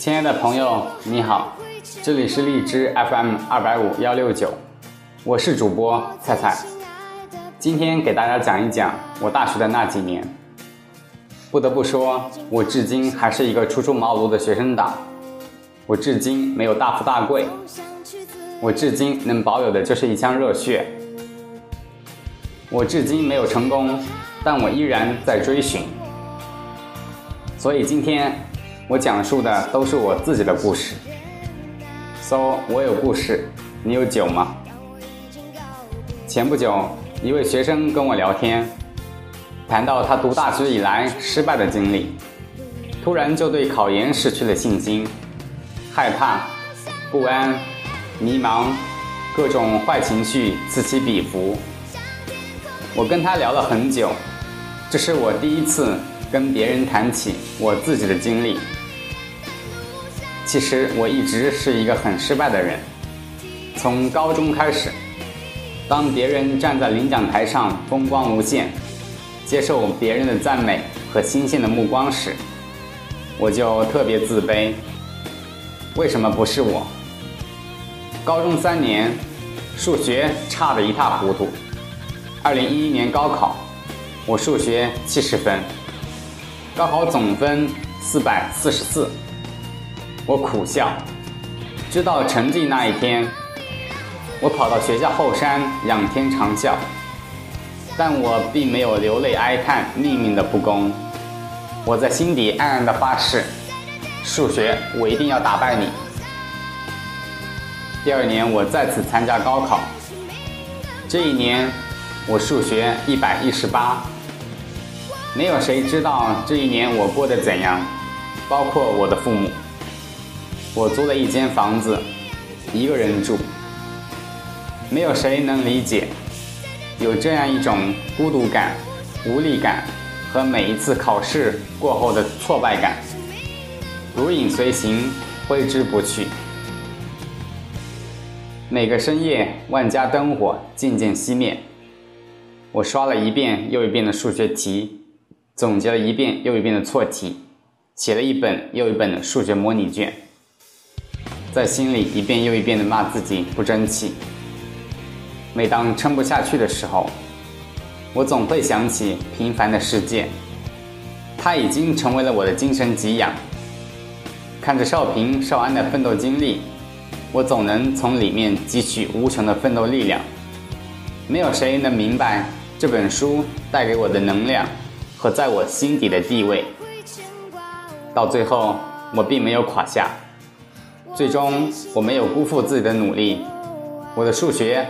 亲爱的朋友，你好，这里是荔枝 FM 二百五幺六九，我是主播菜菜，今天给大家讲一讲我大学的那几年。不得不说，我至今还是一个初出茅庐的学生党，我至今没有大富大贵，我至今能保有的就是一腔热血，我至今没有成功，但我依然在追寻。所以今天我讲述的都是我自己的故事。So，我有故事，你有酒吗？前不久，一位学生跟我聊天，谈到他读大学以来失败的经历，突然就对考研失去了信心，害怕、不安、迷茫，各种坏情绪此起彼伏。我跟他聊了很久，这是我第一次。跟别人谈起我自己的经历，其实我一直是一个很失败的人。从高中开始，当别人站在领奖台上风光无限，接受别人的赞美和新鲜的目光时，我就特别自卑。为什么不是我？高中三年，数学差得一塌糊涂。二零一一年高考，我数学七十分。高考总分四百四十四，我苦笑。知道成绩那一天，我跑到学校后山仰天长啸，但我并没有流泪哀叹命运的不公。我在心底暗暗的发誓：数学，我一定要打败你。第二年，我再次参加高考。这一年，我数学一百一十八。没有谁知道这一年我过得怎样，包括我的父母。我租了一间房子，一个人住。没有谁能理解，有这样一种孤独感、无力感和每一次考试过后的挫败感，如影随形，挥之不去。每个深夜，万家灯火渐渐熄灭，我刷了一遍又一遍的数学题。总结了一遍又一遍的错题，写了一本又一本的数学模拟卷，在心里一遍又一遍的骂自己不争气。每当撑不下去的时候，我总会想起平凡的世界，它已经成为了我的精神给养。看着少平、少安的奋斗经历，我总能从里面汲取无穷的奋斗力量。没有谁能明白这本书带给我的能量。和在我心底的地位，到最后我并没有垮下，最终我没有辜负自己的努力，我的数学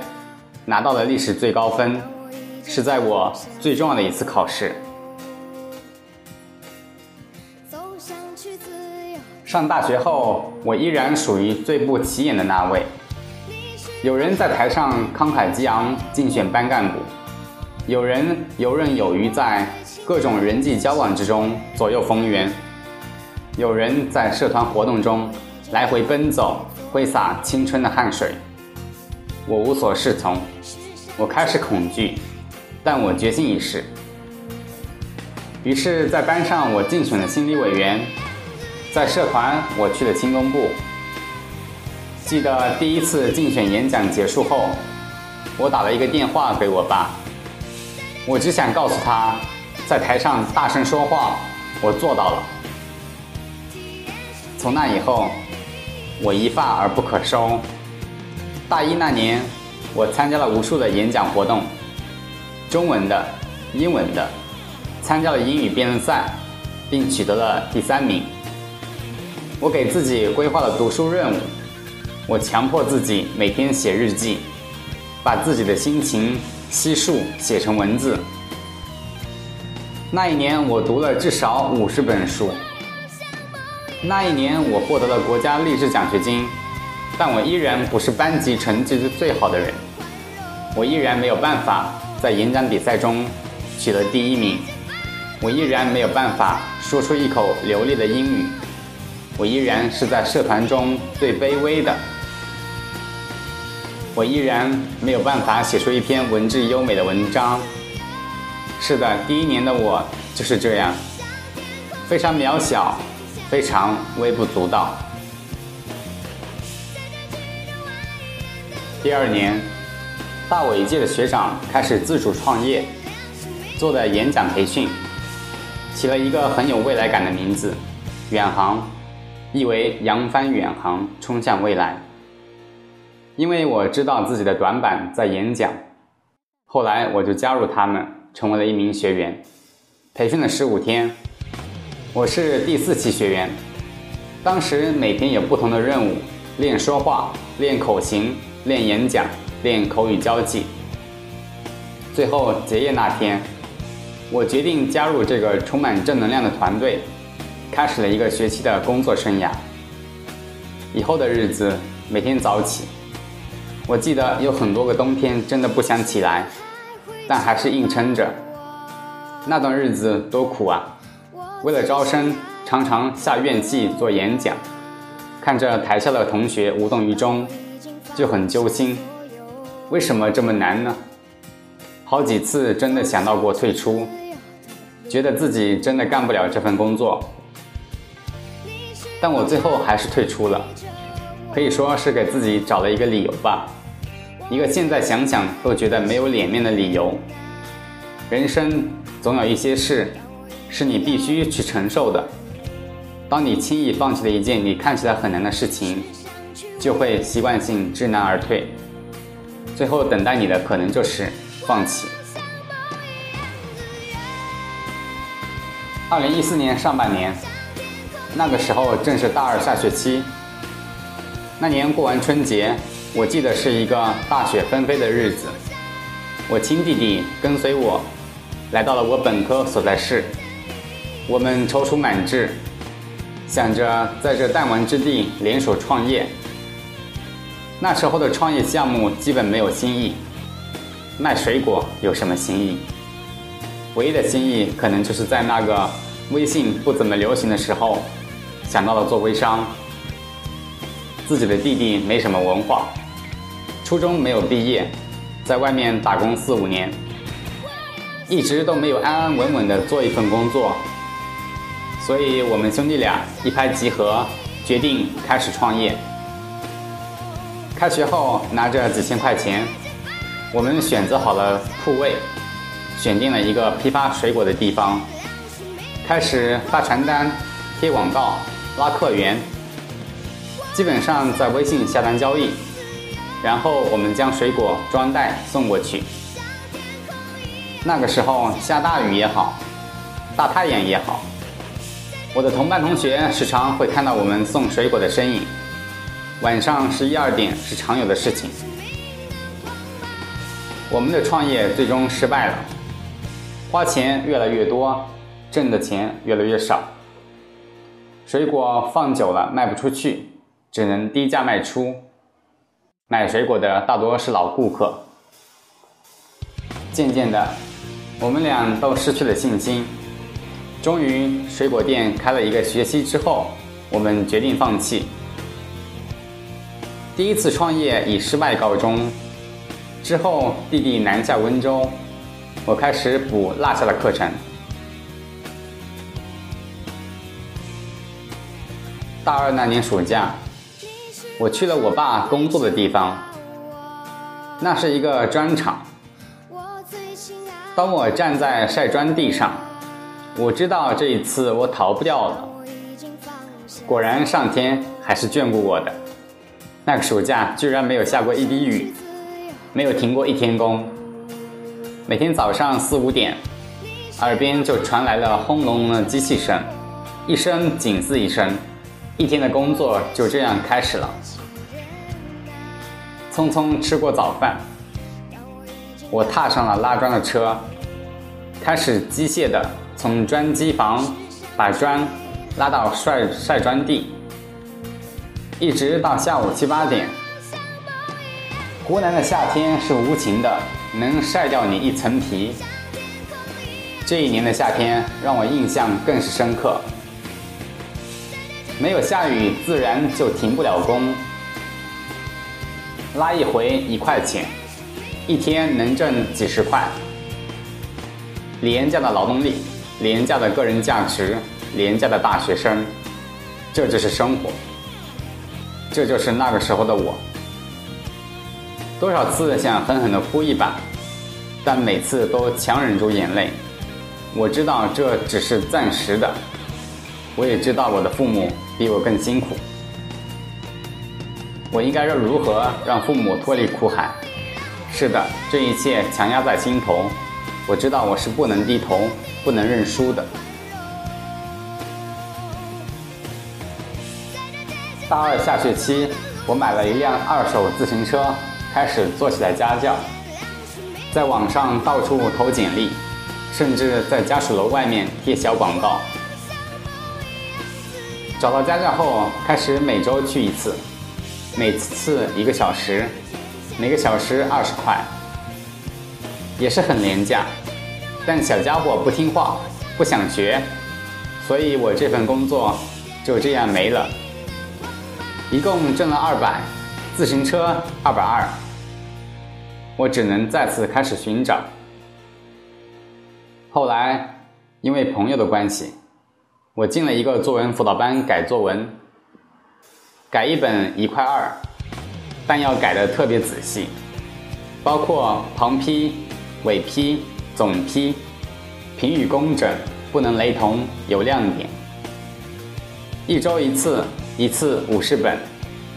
拿到了历史最高分，是在我最重要的一次考试。上大学后，我依然属于最不起眼的那位，有人在台上慷慨激昂竞选班干部，有人游刃有余在。各种人际交往之中左右逢源，有人在社团活动中来回奔走，挥洒青春的汗水。我无所适从，我开始恐惧，但我决心一试。于是，在班上我竞选了心理委员，在社团我去了青工部。记得第一次竞选演讲结束后，我打了一个电话给我爸，我只想告诉他。在台上大声说话，我做到了。从那以后，我一发而不可收。大一那年，我参加了无数的演讲活动，中文的、英文的，参加了英语辩论赛，并取得了第三名。我给自己规划了读书任务，我强迫自己每天写日记，把自己的心情悉数写成文字。那一年，我读了至少五十本书。那一年，我获得了国家励志奖学金，但我依然不是班级成绩最好的人。我依然没有办法在演讲比赛中取得第一名。我依然没有办法说出一口流利的英语。我依然是在社团中最卑微的。我依然没有办法写出一篇文质优美的文章。是的，第一年的我就是这样，非常渺小，非常微不足道。第二年，大我一届的学长开始自主创业，做的演讲培训，起了一个很有未来感的名字——远航，意为扬帆远航，冲向未来。因为我知道自己的短板在演讲，后来我就加入他们，成为了一名学员。培训了十五天，我是第四期学员。当时每天有不同的任务：练说话、练口型、练演讲、练口语交际。最后结业那天，我决定加入这个充满正能量的团队，开始了一个学期的工作生涯。以后的日子，每天早起。我记得有很多个冬天真的不想起来，但还是硬撑着。那段日子多苦啊！为了招生，常常下院气做演讲，看着台下的同学无动于衷，就很揪心。为什么这么难呢？好几次真的想到过退出，觉得自己真的干不了这份工作，但我最后还是退出了，可以说是给自己找了一个理由吧。一个现在想想都觉得没有脸面的理由。人生总有一些事是你必须去承受的。当你轻易放弃了一件你看起来很难的事情，就会习惯性知难而退，最后等待你的可能就是放弃。二零一四年上半年，那个时候正是大二下学期。那年过完春节。我记得是一个大雪纷飞的日子，我亲弟弟跟随我来到了我本科所在市，我们踌躇满志，想着在这弹丸之地联手创业。那时候的创业项目基本没有新意，卖水果有什么新意？唯一的新意可能就是在那个微信不怎么流行的时候，想到了做微商。自己的弟弟没什么文化。初中没有毕业，在外面打工四五年，一直都没有安安稳稳的做一份工作，所以我们兄弟俩一拍即合，决定开始创业。开学后拿着几千块钱，我们选择好了铺位，选定了一个批发水果的地方，开始发传单、贴广告、拉客源，基本上在微信下单交易。然后我们将水果装袋送过去。那个时候下大雨也好，大太阳也好，我的同班同学时常会看到我们送水果的身影。晚上十一二点是常有的事情。我们的创业最终失败了，花钱越来越多，挣的钱越来越少。水果放久了卖不出去，只能低价卖出。买水果的大多是老顾客，渐渐的，我们俩都失去了信心。终于，水果店开了一个学期之后，我们决定放弃。第一次创业以失败告终。之后，弟弟南下温州，我开始补落下的课程。大二那年暑假。我去了我爸工作的地方，那是一个砖厂。当我站在晒砖地上，我知道这一次我逃不掉了。果然，上天还是眷顾我的。那个暑假居然没有下过一滴雨，没有停过一天工。每天早上四五点，耳边就传来了轰隆隆的机器声，一声紧似一声。一天的工作就这样开始了。匆匆吃过早饭，我踏上了拉砖的车，开始机械的从砖机房把砖拉到晒晒砖地，一直到下午七八点。湖南的夏天是无情的，能晒掉你一层皮。这一年的夏天让我印象更是深刻。没有下雨，自然就停不了工。拉一回一块钱，一天能挣几十块。廉价的劳动力，廉价的个人价值，廉价的大学生，这就是生活，这就是那个时候的我。多少次想狠狠的哭一把，但每次都强忍住眼泪。我知道这只是暂时的，我也知道我的父母比我更辛苦。我应该要如何让父母脱离苦海？是的，这一切强压在心头。我知道我是不能低头、不能认输的。大二下学期，我买了一辆二手自行车，开始做起来家教，在网上到处投简历，甚至在家属楼外面贴小广告。找到家教后，开始每周去一次。每次一个小时，每个小时二十块，也是很廉价。但小家伙不听话，不想学，所以我这份工作就这样没了。一共挣了二百，自行车二百二，我只能再次开始寻找。后来因为朋友的关系，我进了一个作文辅导班改作文。改一本一块二，但要改的特别仔细，包括旁批、尾批、总批，评语工整，不能雷同，有亮点。一周一次，一次五十本，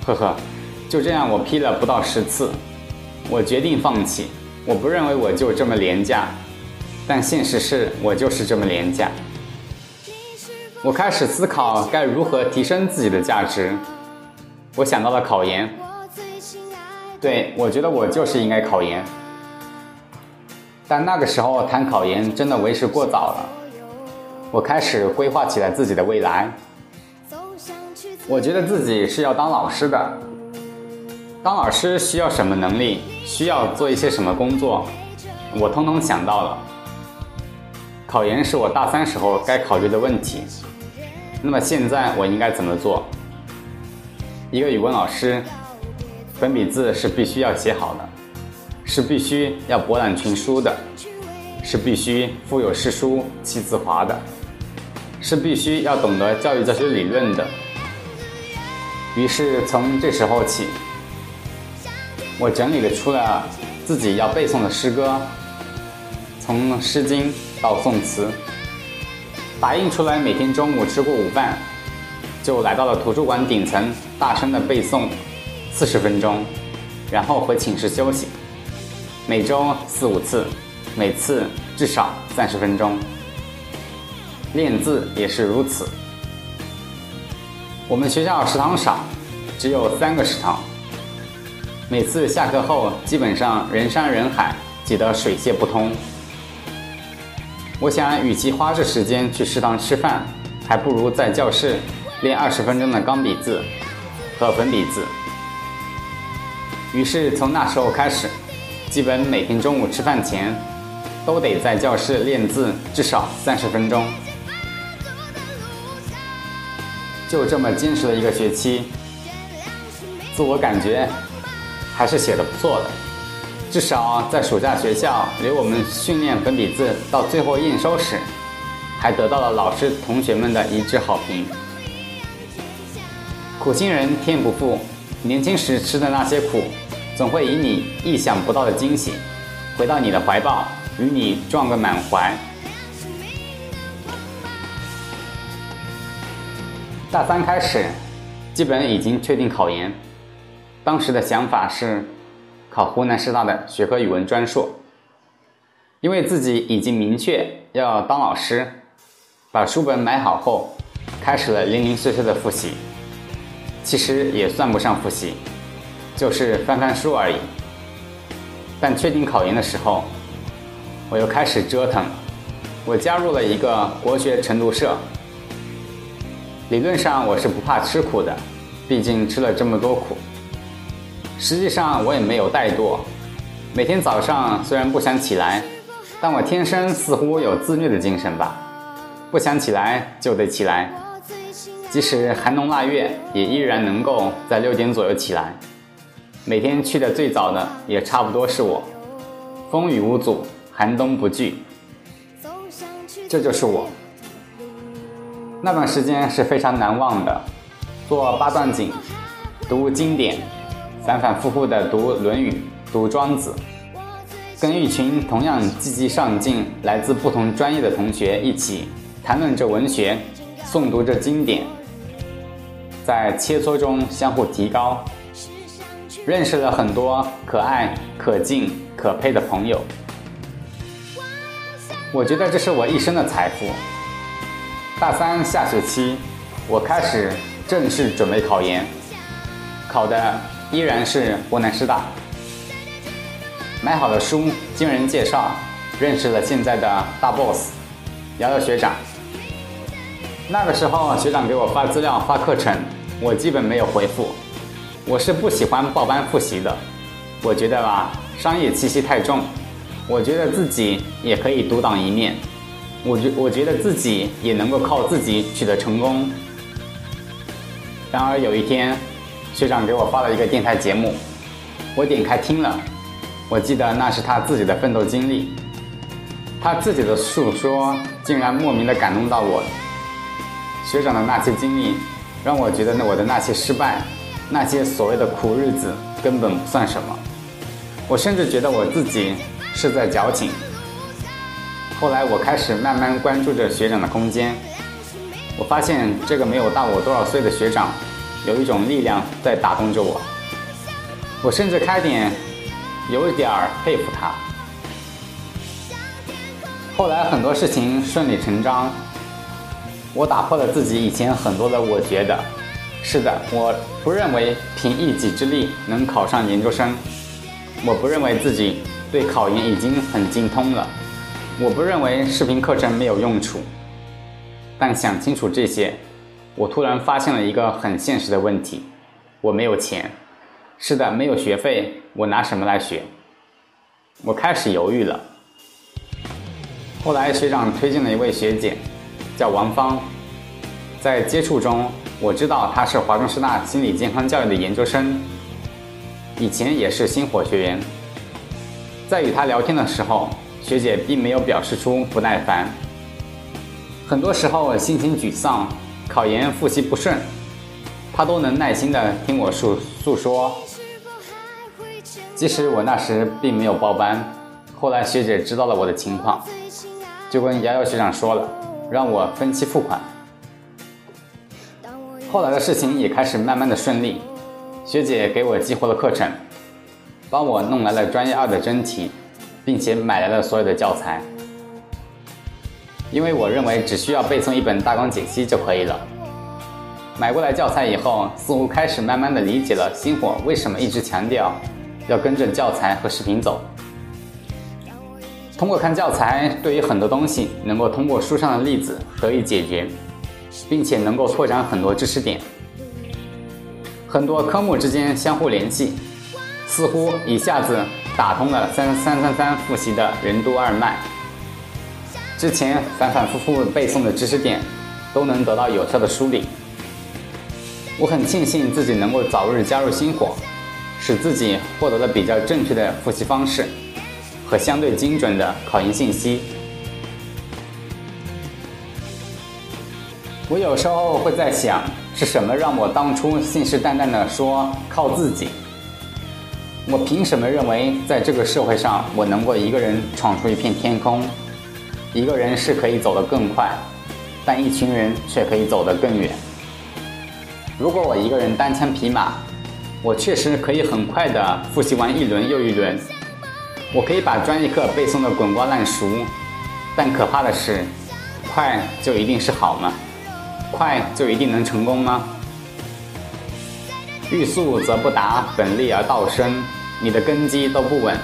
呵呵，就这样我批了不到十次，我决定放弃。我不认为我就这么廉价，但现实是我就是这么廉价。我开始思考该如何提升自己的价值。我想到了考研，对我觉得我就是应该考研，但那个时候谈考研真的为时过早了。我开始规划起来自己的未来，我觉得自己是要当老师的，当老师需要什么能力，需要做一些什么工作，我通通想到了。考研是我大三时候该考虑的问题，那么现在我应该怎么做？一个语文老师，粉笔字是必须要写好的，是必须要博览群书的，是必须腹有诗书气自华的，是必须要懂得教育教学理论的。于是从这时候起，我整理了出了自己要背诵的诗歌，从《诗经》到宋词，打印出来，每天中午吃过午饭。就来到了图书馆顶层，大声的背诵四十分钟，然后回寝室休息。每周四五次，每次至少三十分钟。练字也是如此。我们学校食堂少，只有三个食堂。每次下课后，基本上人山人海，挤得水泄不通。我想，与其花这时间去食堂吃饭，还不如在教室。练二十分钟的钢笔字和粉笔字，于是从那时候开始，基本每天中午吃饭前，都得在教室练字至少三十分钟。就这么坚持了一个学期，自我感觉还是写的不错的，至少在暑假学校留我们训练粉笔字到最后验收时，还得到了老师同学们的一致好评。苦心人天不负，年轻时吃的那些苦，总会以你意想不到的惊喜，回到你的怀抱，与你撞个满怀。大三开始，基本已经确定考研，当时的想法是考湖南师大的学科语文专硕，因为自己已经明确要当老师，把书本买好后，开始了零零碎碎的复习。其实也算不上复习，就是翻翻书而已。但确定考研的时候，我又开始折腾。我加入了一个国学晨读社。理论上我是不怕吃苦的，毕竟吃了这么多苦。实际上我也没有怠惰。每天早上虽然不想起来，但我天生似乎有自虐的精神吧，不想起来就得起来。即使寒冬腊月，也依然能够在六点左右起来。每天去的最早的也差不多是我，风雨无阻，寒冬不惧。这就是我。那段时间是非常难忘的，做八段锦，读经典，反反复复的读《论语》、读《庄子》，跟一群同样积极上进、来自不同专业的同学一起谈论着文学，诵读着经典，在切磋中相互提高，认识了很多可爱、可敬、可佩的朋友。我觉得这是我一生的财富。大三下学期，我开始正式准备考研，考的依然是湖南师大。买好了书，经人介绍，认识了现在的大 boss，瑶瑶学长。那个时候，学长给我发资料、发课程，我基本没有回复。我是不喜欢报班复习的，我觉得吧，商业气息太重。我觉得自己也可以独当一面，我觉我觉得自己也能够靠自己取得成功。然而有一天，学长给我发了一个电台节目，我点开听了，我记得那是他自己的奋斗经历，他自己的诉说竟然莫名的感动到我。学长的那些经历，让我觉得我的那些失败，那些所谓的苦日子根本不算什么。我甚至觉得我自己。是在矫情。后来我开始慢慢关注着学长的空间，我发现这个没有大我多少岁的学长，有一种力量在打动着我。我甚至开点有一点佩服他。后来很多事情顺理成章，我打破了自己以前很多的我觉得，是的，我不认为凭一己之力能考上研究生，我不认为自己。对考研已经很精通了，我不认为视频课程没有用处。但想清楚这些，我突然发现了一个很现实的问题：我没有钱。是的，没有学费，我拿什么来学？我开始犹豫了。后来学长推荐了一位学姐，叫王芳。在接触中，我知道她是华中师大心理健康教育的研究生，以前也是星火学员。在与他聊天的时候，学姐并没有表示出不耐烦。很多时候心情沮丧、考研复习不顺，她都能耐心的听我诉诉说。即使我那时并没有报班，后来学姐知道了我的情况，就跟瑶瑶学长说了，让我分期付款。后来的事情也开始慢慢的顺利，学姐给我激活了课程。帮我弄来了专业二的真题，并且买来了所有的教材，因为我认为只需要背诵一本大纲解析就可以了。买过来教材以后，似乎开始慢慢的理解了星火为什么一直强调要跟着教材和视频走。通过看教材，对于很多东西能够通过书上的例子得以解决，并且能够拓展很多知识点，很多科目之间相互联系。似乎一下子打通了三三三三复习的任督二脉，之前反反复复背诵的知识点都能得到有效的梳理。我很庆幸自己能够早日加入星火，使自己获得了比较正确的复习方式和相对精准的考研信息。我有时候会在想，是什么让我当初信誓旦旦的说靠自己？我凭什么认为在这个社会上，我能够一个人闯出一片天空？一个人是可以走得更快，但一群人却可以走得更远。如果我一个人单枪匹马，我确实可以很快地复习完一轮又一轮，我可以把专业课背诵得滚瓜烂熟。但可怕的是，快就一定是好吗？快就一定能成功吗？欲速则不达，本立而道生。你的根基都不稳，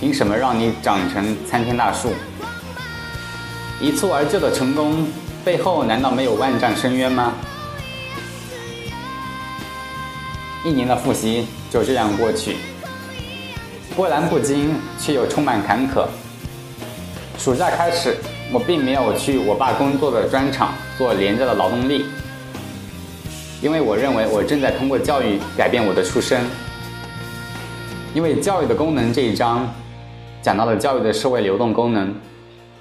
凭什么让你长成参天大树？一蹴而就的成功背后，难道没有万丈深渊吗？一年的复习就这样过去，波澜不惊，却又充满坎坷。暑假开始，我并没有去我爸工作的砖厂做廉价的劳动力。因为我认为我正在通过教育改变我的出身。因为教育的功能这一章讲到了教育的社会流动功能，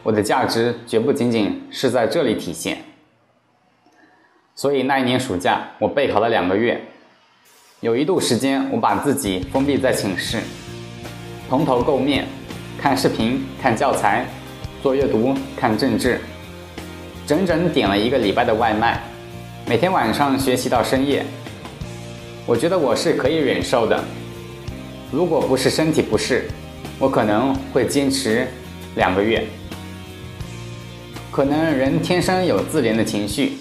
我的价值绝不仅仅是在这里体现。所以那一年暑假我备考了两个月，有一度时间我把自己封闭在寝室，蓬头垢面，看视频、看教材、做阅读、看政治，整整点了一个礼拜的外卖，每天晚上学习到深夜。我觉得我是可以忍受的，如果不是身体不适，我可能会坚持两个月。可能人天生有自怜的情绪。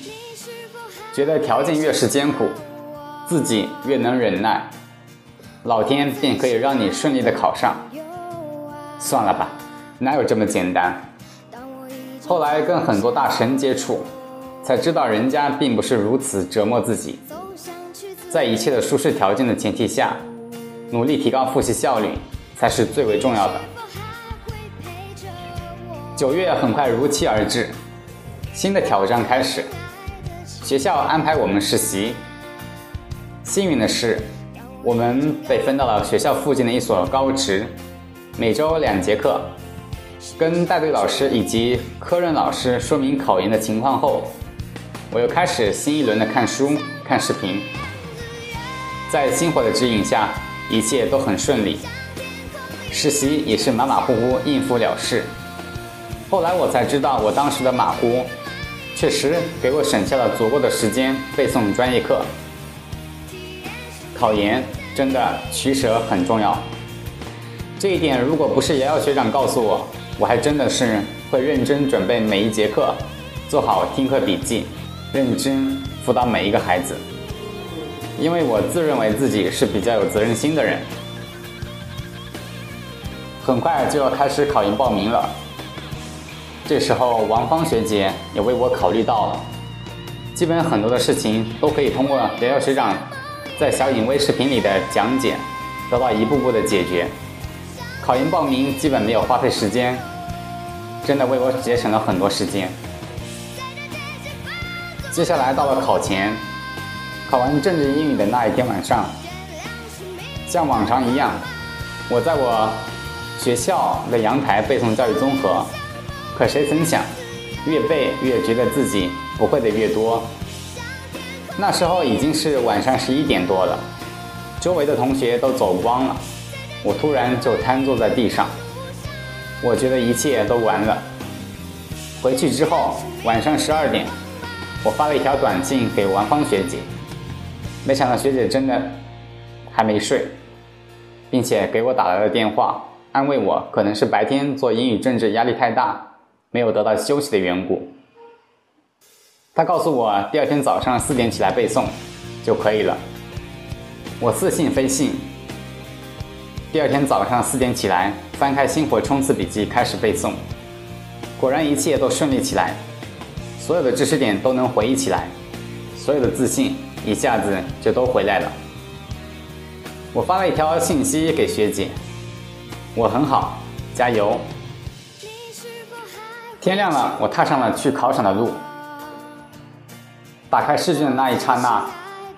觉得条件越是艰苦，自己越能忍耐，老天便可以让你顺利的考上。算了吧，哪有这么简单？后来跟很多大神接触，才知道人家并不是如此折磨自己。在一切的舒适条件的前提下，努力提高复习效率才是最为重要的。九月很快如期而至，新的挑战开始。学校安排我们实习，幸运的是，我们被分到了学校附近的一所高职，每周两节课。跟带队老师以及科任老师说明考研的情况后，我又开始新一轮的看书、看视频。在星火的指引下，一切都很顺利，实习也是马马虎虎应付了事。后来我才知道，我当时的马虎。确实给我省下了足够的时间背诵专业课。考研真的取舍很重要，这一点如果不是瑶瑶学长告诉我，我还真的是会认真准备每一节课，做好听课笔记，认真辅导每一个孩子。因为我自认为自己是比较有责任心的人。很快就要开始考研报名了。这时候，王芳学姐也为我考虑到了，基本很多的事情都可以通过瑶瑶学长在小影微视频里的讲解，得到一步步的解决。考研报名基本没有花费时间，真的为我节省了很多时间。接下来到了考前，考完政治英语的那一天晚上，像往常一样，我在我学校的阳台背诵教育综合。可谁曾想，越背越觉得自己不会的越多。那时候已经是晚上十一点多了，周围的同学都走光了，我突然就瘫坐在地上。我觉得一切都完了。回去之后，晚上十二点，我发了一条短信给王芳学姐，没想到学姐真的还没睡，并且给我打来了电话，安慰我可能是白天做英语政治压力太大。没有得到休息的缘故，她告诉我第二天早上四点起来背诵就可以了。我似信非信。第二天早上四点起来，翻开星火冲刺笔记开始背诵，果然一切都顺利起来，所有的知识点都能回忆起来，所有的自信一下子就都回来了。我发了一条信息给学姐：“我很好，加油。”天亮了，我踏上了去考场的路。打开试卷的那一刹那，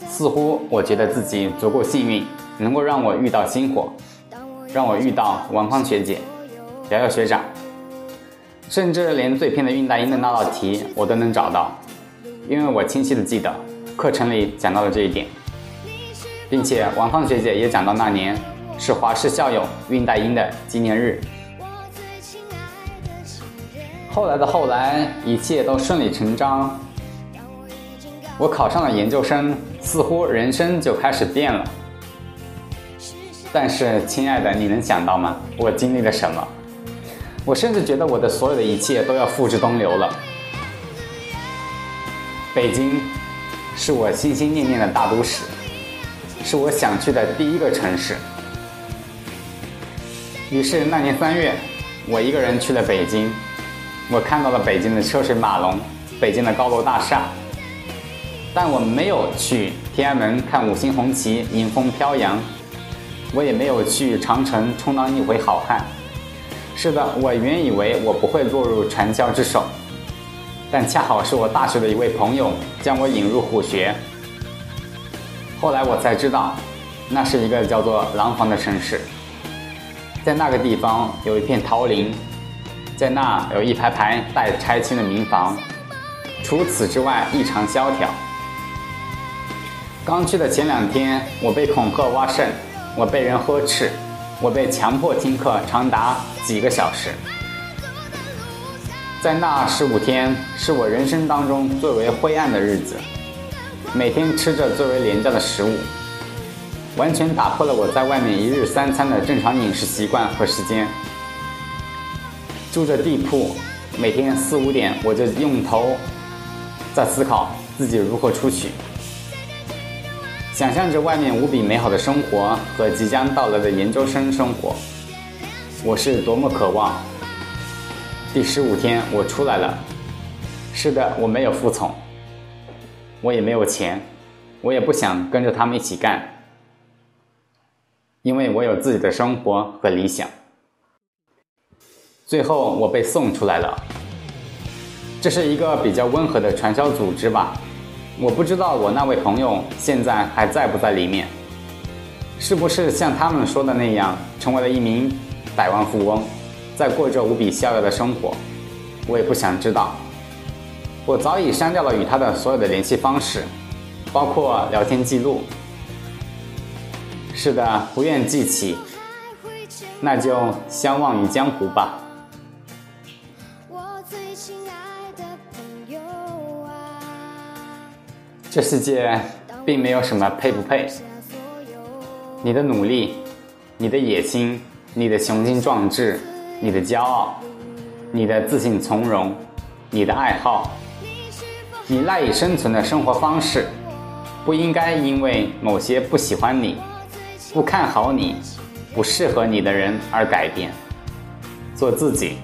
似乎我觉得自己足够幸运，能够让我遇到星火，让我遇到王芳学姐、瑶瑶学长，甚至连最偏的韵大音的那道题我都能找到，因为我清晰的记得课程里讲到了这一点，并且王芳学姐也讲到那年是华师校友韵大音的纪念日。后来的后来，一切都顺理成章。我考上了研究生，似乎人生就开始变了。但是，亲爱的，你能想到吗？我经历了什么？我甚至觉得我的所有的一切都要付之东流了。北京，是我心心念念的大都市，是我想去的第一个城市。于是那年三月，我一个人去了北京。我看到了北京的车水马龙，北京的高楼大厦，但我没有去天安门看五星红旗迎风飘扬，我也没有去长城充当一回好汉。是的，我原以为我不会落入传销之手，但恰好是我大学的一位朋友将我引入虎穴。后来我才知道，那是一个叫做廊坊的城市，在那个地方有一片桃林。在那有一排排待拆迁的民房，除此之外异常萧条。刚去的前两天，我被恐吓挖肾，我被人呵斥，我被强迫听课长达几个小时。在那十五天，是我人生当中最为灰暗的日子。每天吃着最为廉价的食物，完全打破了我在外面一日三餐的正常饮食习惯和时间。住着地铺，每天四五点我就用头在思考自己如何出去，想象着外面无比美好的生活和即将到来的研究生生活，我是多么渴望。第十五天我出来了，是的，我没有服从。我也没有钱，我也不想跟着他们一起干，因为我有自己的生活和理想。最后我被送出来了，这是一个比较温和的传销组织吧？我不知道我那位朋友现在还在不在里面，是不是像他们说的那样成为了一名百万富翁，在过着无比逍遥的生活？我也不想知道。我早已删掉了与他的所有的联系方式，包括聊天记录。是的，不愿记起，那就相忘于江湖吧。这世界并没有什么配不配，你的努力，你的野心，你的雄心壮志，你的骄傲，你的自信从容，你的爱好。你赖以生存的生活方式，不应该因为某些不喜欢你、不看好你、不适合你的人而改变。做自己，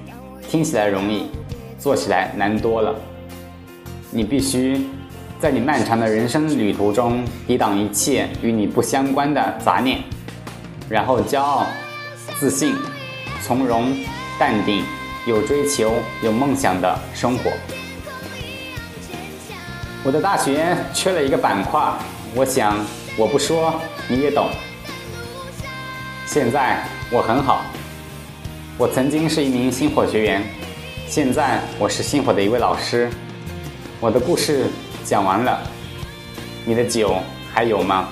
听起来容易，做起来难多了。你必须在你漫长的人生旅途中抵挡一切与你不相关的杂念，然后骄傲、自信、从容、淡定、有追求、有梦想的生活。我的大学缺了一个板块，我想我不说你也懂。现在我很好，我曾经是一名星火学员，现在我是星火的一位老师。我的故事讲完了，你的酒还有吗？